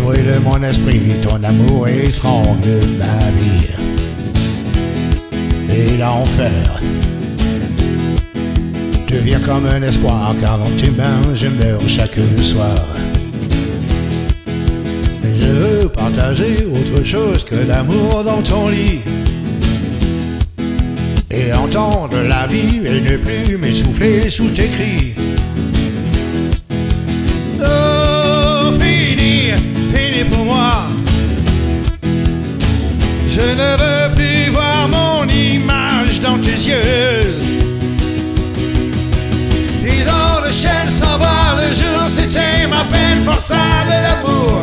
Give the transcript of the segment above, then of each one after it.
Brûles mon esprit, ton amour étrangle ma vie. Et l'enfer devient comme un espoir, car dans tes mains je meurs chaque soir. Je veux partager autre chose que l'amour dans ton lit. Et entendre la vie et ne plus m'essouffler sous tes cris. Forçade de l'amour.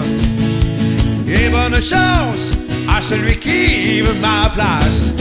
Et bonne chance à celui qui veut ma place.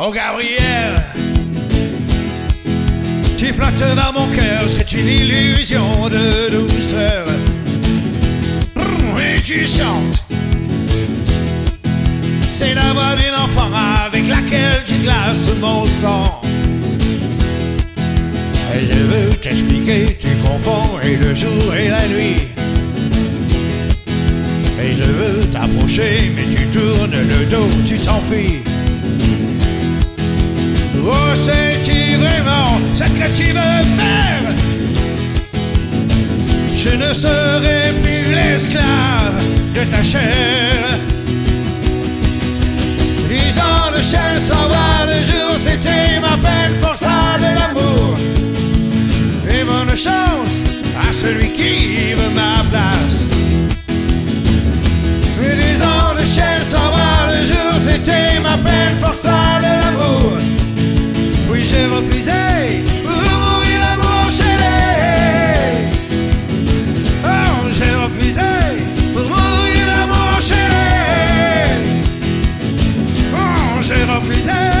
Oh Gabriel, qui flotte dans mon cœur, c'est une illusion de douceur. Et tu chantes, c'est la voix d'une enfant avec laquelle tu glaces mon sang. Et je veux t'expliquer, tu confonds et le jour et la nuit. Et je veux t'approcher, mais tu tournes le dos, tu t'enfuis. Que tu veux faire Je ne serai plus l'esclave de ta chair. j'ai refusé